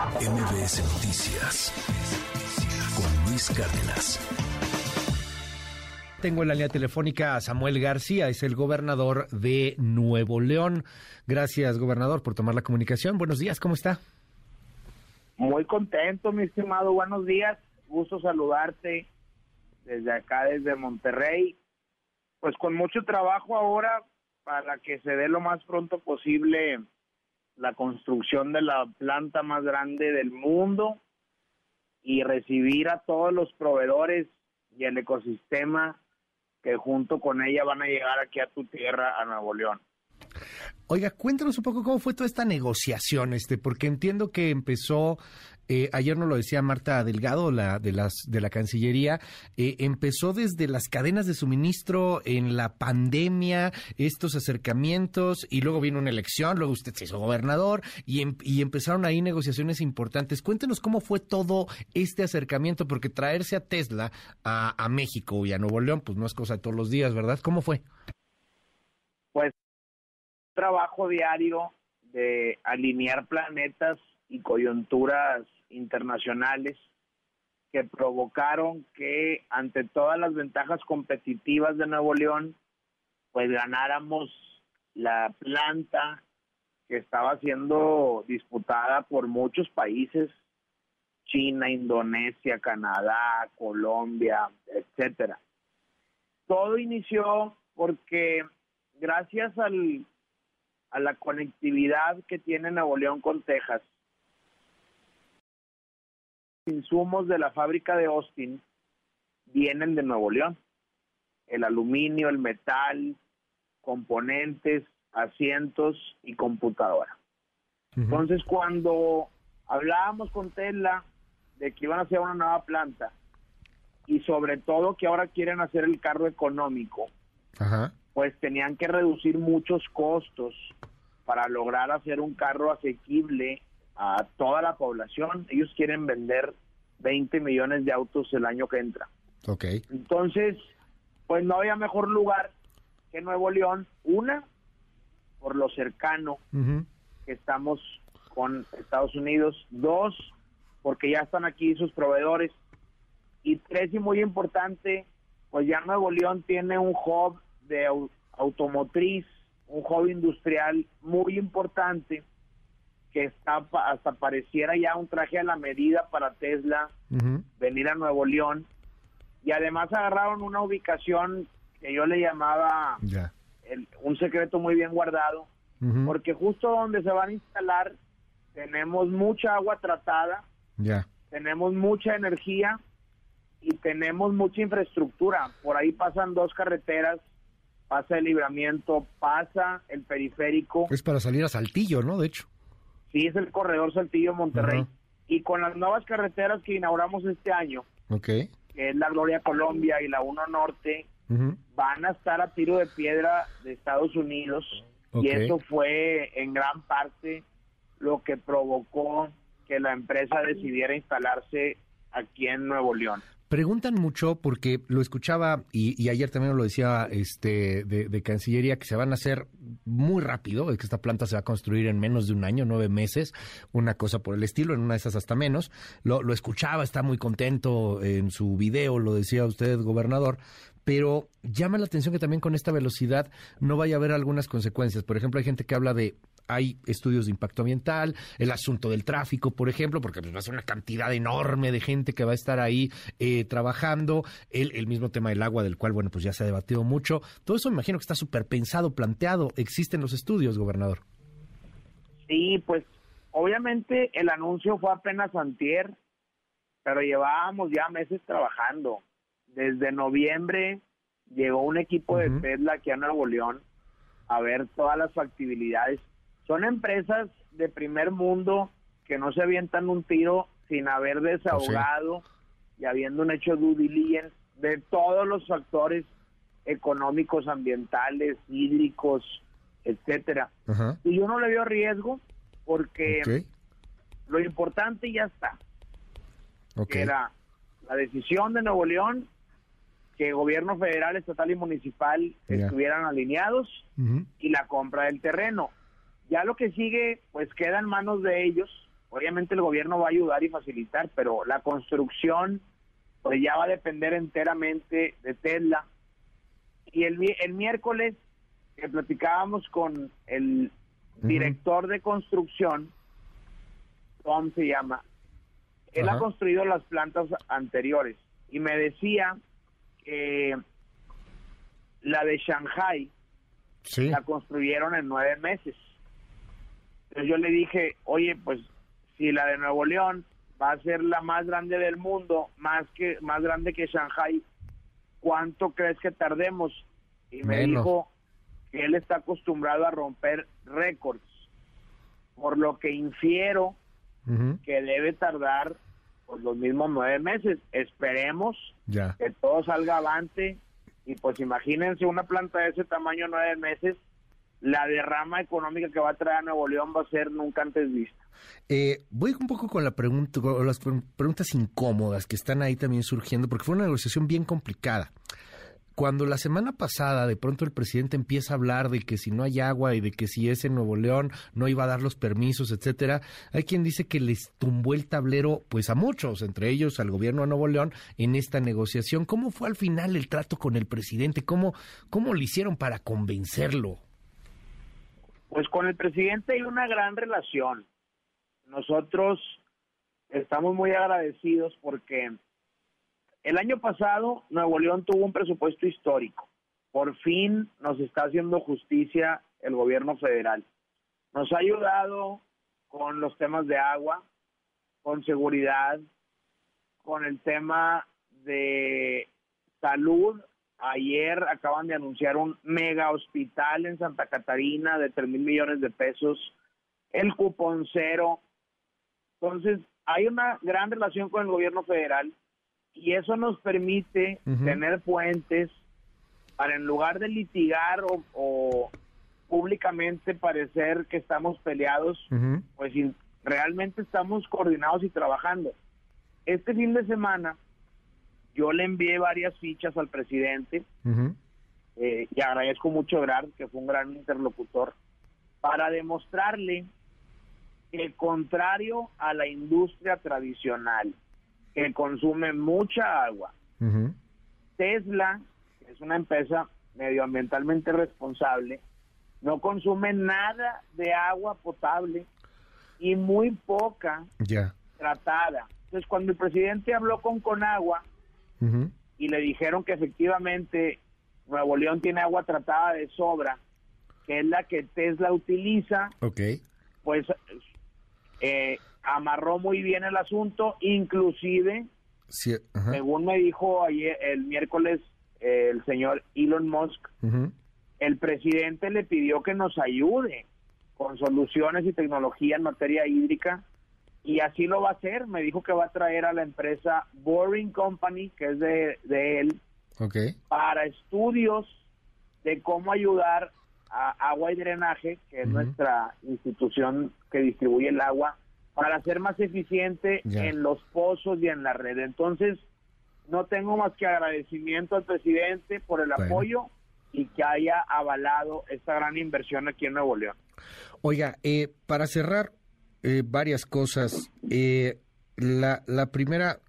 MBS Noticias con Luis Cárdenas. Tengo en la línea telefónica a Samuel García, es el gobernador de Nuevo León. Gracias, gobernador, por tomar la comunicación. Buenos días, ¿cómo está? Muy contento, mi estimado. Buenos días. Gusto saludarte desde acá, desde Monterrey. Pues con mucho trabajo ahora para que se dé lo más pronto posible la construcción de la planta más grande del mundo y recibir a todos los proveedores y el ecosistema que junto con ella van a llegar aquí a tu tierra, a Nuevo León. Oiga, cuéntanos un poco cómo fue toda esta negociación, este, porque entiendo que empezó, eh, ayer nos lo decía Marta Delgado, la de las de la Cancillería, eh, empezó desde las cadenas de suministro en la pandemia, estos acercamientos, y luego vino una elección, luego usted se hizo gobernador, y, em, y empezaron ahí negociaciones importantes. Cuéntenos cómo fue todo este acercamiento, porque traerse a Tesla a, a México y a Nuevo León, pues no es cosa de todos los días, ¿verdad? ¿Cómo fue? Pues trabajo diario de alinear planetas y coyunturas internacionales que provocaron que ante todas las ventajas competitivas de Nuevo León, pues ganáramos la planta que estaba siendo disputada por muchos países, China, Indonesia, Canadá, Colombia, etcétera. Todo inició porque gracias al a la conectividad que tiene Nuevo León con Texas. Insumos de la fábrica de Austin vienen de Nuevo León. El aluminio, el metal, componentes, asientos y computadora. Entonces, cuando hablábamos con Tesla de que iban a hacer una nueva planta y sobre todo que ahora quieren hacer el carro económico, Ajá pues tenían que reducir muchos costos para lograr hacer un carro asequible a toda la población. Ellos quieren vender 20 millones de autos el año que entra. Ok. Entonces, pues no había mejor lugar que Nuevo León. Una, por lo cercano que estamos con Estados Unidos. Dos, porque ya están aquí sus proveedores. Y tres, y muy importante, pues ya Nuevo León tiene un hub de automotriz, un hobby industrial muy importante que está hasta pareciera ya un traje a la medida para Tesla venir a Nuevo León. Y además agarraron una ubicación que yo le llamaba un secreto muy bien guardado porque justo donde se van a instalar tenemos mucha agua tratada tenemos mucha energía y tenemos mucha infraestructura. Por ahí pasan dos carreteras pasa el libramiento, pasa el periférico. Es para salir a Saltillo, ¿no? De hecho. Sí, es el corredor Saltillo-Monterrey. Y con las nuevas carreteras que inauguramos este año, okay. que es la Gloria Colombia y la 1 Norte, van a estar a tiro de piedra de Estados Unidos. Y eso fue en gran parte lo que provocó que la empresa decidiera instalarse aquí en Nuevo León. Preguntan mucho porque lo escuchaba y, ayer también lo decía este de, Cancillería que se van a hacer muy rápido, que esta planta se va a construir en menos de un año, nueve meses, una cosa por el estilo, en una de esas hasta menos. Lo, lo escuchaba, está muy contento en su video, lo decía usted, gobernador, pero llama la atención que también con esta velocidad no vaya a haber algunas consecuencias. Por ejemplo, hay gente que habla de hay estudios de impacto ambiental, el asunto del tráfico, por ejemplo, porque pues, va a ser una cantidad enorme de gente que va a estar ahí eh, trabajando, el, el, mismo tema del agua, del cual, bueno, pues ya se ha debatido mucho. Todo eso me imagino que está súper pensado, planteado. ¿Existen los estudios, gobernador? Sí, pues obviamente el anuncio fue apenas antier, pero llevábamos ya meses trabajando. Desde noviembre llegó un equipo de Tesla aquí a Nuevo León a ver todas las factibilidades son empresas de primer mundo que no se avientan un tiro sin haber desahogado y habiendo un hecho due diligence de todos los factores económicos, ambientales, hídricos, etcétera. Y yo no le veo riesgo porque lo importante ya está. Que era la decisión de Nuevo León que gobierno federal, estatal y municipal estuvieran alineados y la compra del terreno. Ya lo que sigue, pues queda en manos de ellos obviamente el gobierno va a ayudar y facilitar, pero la construcción pues ya va a depender enteramente de Tesla. Y el, el miércoles que platicábamos con el director de construcción, Tom se llama, él ha construido las plantas anteriores y me decía que la de Shanghai la construyeron en nueve meses. Entonces yo le dije, oye, pues si la de Nuevo León va a ser la más grande del mundo, más que más grande que Shanghai, ¿cuánto crees que tardemos? Y me dijo que él está acostumbrado a romper récords, por lo que infiero que debe tardar pues, los mismos nueve meses. Esperemos que todo salga avante y pues imagínense una planta de ese tamaño nueve meses, la derrama económica que va a traer a Nuevo León va a ser nunca antes vista. Eh, voy un poco con la pregunta, con las preguntas incómodas que están ahí también surgiendo, porque fue una negociación bien complicada cuando la semana pasada de pronto el presidente empieza a hablar de que si no hay agua y de que si es en Nuevo León no iba a dar los permisos, etcétera, hay quien dice que les tumbó el tablero pues a muchos, entre ellos al gobierno de Nuevo León en esta negociación. ¿Cómo fue al final el trato con el presidente? ¿Cómo cómo le hicieron para convencerlo? Pues con el presidente hay una gran relación. Nosotros estamos muy agradecidos porque el año pasado Nuevo León tuvo un presupuesto histórico. Por fin nos está haciendo justicia el gobierno federal. Nos ha ayudado con los temas de agua, con seguridad, con el tema de salud. Ayer acaban de anunciar un mega hospital en Santa Catarina de 3 mil millones de pesos, el cupón cero. Entonces, hay una gran relación con el gobierno federal y eso nos permite tener puentes para en lugar de litigar o, públicamente parecer que estamos peleados, pues realmente estamos coordinados y trabajando. Este fin de semana yo le envié varias fichas al presidente eh, y agradezco mucho a que fue un gran interlocutor, para demostrarle que contrario a la industria tradicional, que consume mucha agua. Tesla, que es una empresa medioambientalmente responsable, no consume nada de agua potable y muy poca tratada. Entonces, cuando el presidente habló con Conagua y le dijeron que efectivamente Nuevo León tiene agua tratada de sobra, que es la que Tesla utiliza, pues eh, amarró muy bien el asunto, inclusive, según me dijo ayer, el miércoles el señor Elon Musk, el presidente le pidió que nos ayude con soluciones y tecnología en materia hídrica y así lo va a hacer. Me dijo que va a traer a la empresa Boring Company, que es de, él, para estudios de cómo ayudar a Agua y Drenaje, que es nuestra institución que distribuye el agua, para ser más eficiente en los pozos y en la red. Entonces, no tengo más que agradecimiento al presidente por el apoyo y que haya avalado esta gran inversión aquí en Nuevo León. Oiga, eh, para cerrar eh, varias cosas, eh, la, la primera,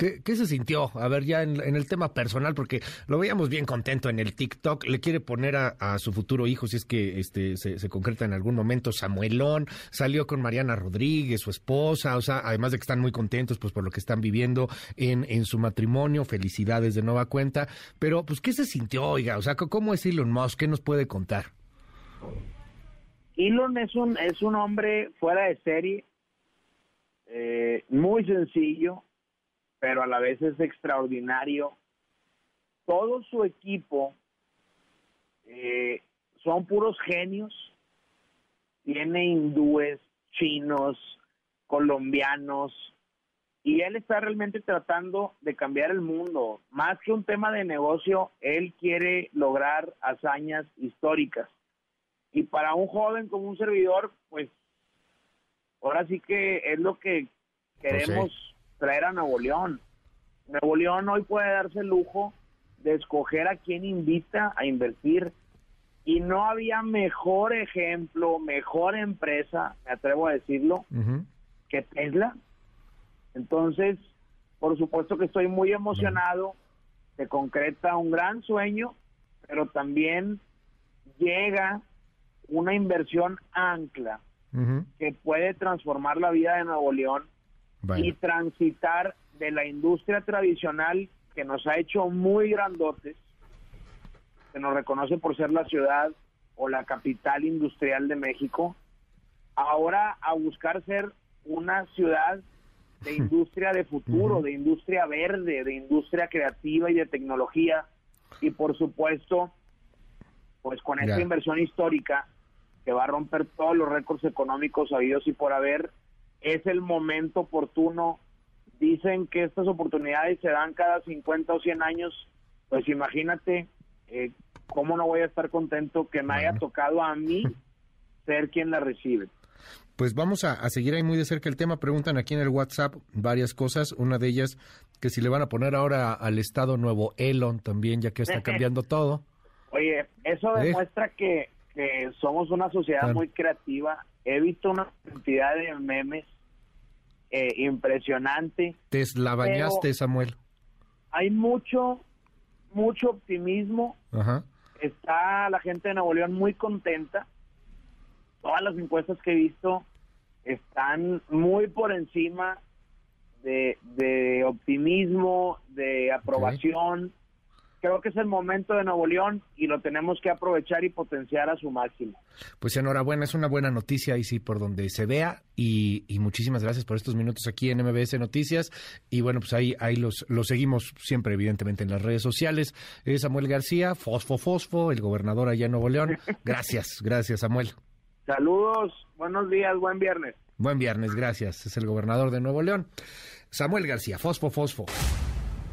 ¿Qué, se sintió? A ver, ya en, el tema personal, porque lo veíamos bien contento en el TikTok. Le quiere poner a, su futuro hijo, si es que este se, concreta en algún momento, Samuelón. Salió con Mariana Rodríguez, su esposa. O sea, además de que están muy contentos pues por lo que están viviendo en, en su matrimonio. Felicidades de nueva cuenta. Pero, pues, ¿qué se sintió, oiga? O sea, ¿cómo es Elon Musk? ¿Qué nos puede contar? Elon es un, es un hombre fuera de serie, eh, muy sencillo, pero a la vez es extraordinario. Todo su equipo eh, son puros genios. Tiene hindúes, chinos, colombianos, y él está realmente tratando de cambiar el mundo. Más que un tema de negocio, él quiere lograr hazañas históricas. Y para un joven como un servidor, pues ahora sí que es lo que pues queremos traer a Nuevo León. Nuevo León hoy puede darse el lujo de escoger a quién invita a invertir y no había mejor ejemplo, mejor empresa, me atrevo a decirlo, que isla. Entonces, por supuesto que estoy muy emocionado, se concreta un gran sueño, pero también llega una inversión ancla que puede transformar la vida de Nuevo León y transitar de la industria tradicional que nos ha hecho muy grandotes, que nos reconoce por ser la ciudad o la capital industrial de México, ahora a buscar ser una ciudad de industria de futuro, de industria verde, de industria creativa y de tecnología. Y por supuesto, pues con esta inversión histórica que va a romper todos los récords económicos habidos y por haber, es el momento oportuno. Dicen que estas oportunidades se dan cada 50 o 100 años, pues imagínate eh, cómo no voy a estar contento que me haya tocado a mí ser quien la recibe. Pues vamos a, seguir ahí muy de cerca el tema. Preguntan aquí en el WhatsApp varias cosas. Una de ellas, que si le van a poner ahora al Estado Nuevo Elon también, ya que está cambiando todo. Oye, eso ¿Eh? demuestra que, somos una sociedad muy creativa. He visto una cantidad de memes eh, impresionante. Te la bañaste, Samuel. Hay mucho, mucho optimismo. Está la gente de Nuevo León muy contenta. Todas las encuestas que he visto están muy por encima de, optimismo, de aprobación. Creo que es el momento de Nuevo León y lo tenemos que aprovechar y potenciar a su máximo. Pues enhorabuena, es una buena noticia ahí sí por donde se vea y, muchísimas gracias por estos minutos aquí en MBS Noticias y bueno pues ahí ahí los, los seguimos siempre evidentemente en las redes sociales. Es Samuel García, Fosfo Fosfo, el gobernador allá en Nuevo León. Gracias, gracias Samuel. Saludos, buenos días, buen viernes. Buen viernes, gracias. Es el gobernador de Nuevo León, Samuel García, Fosfo Fosfo.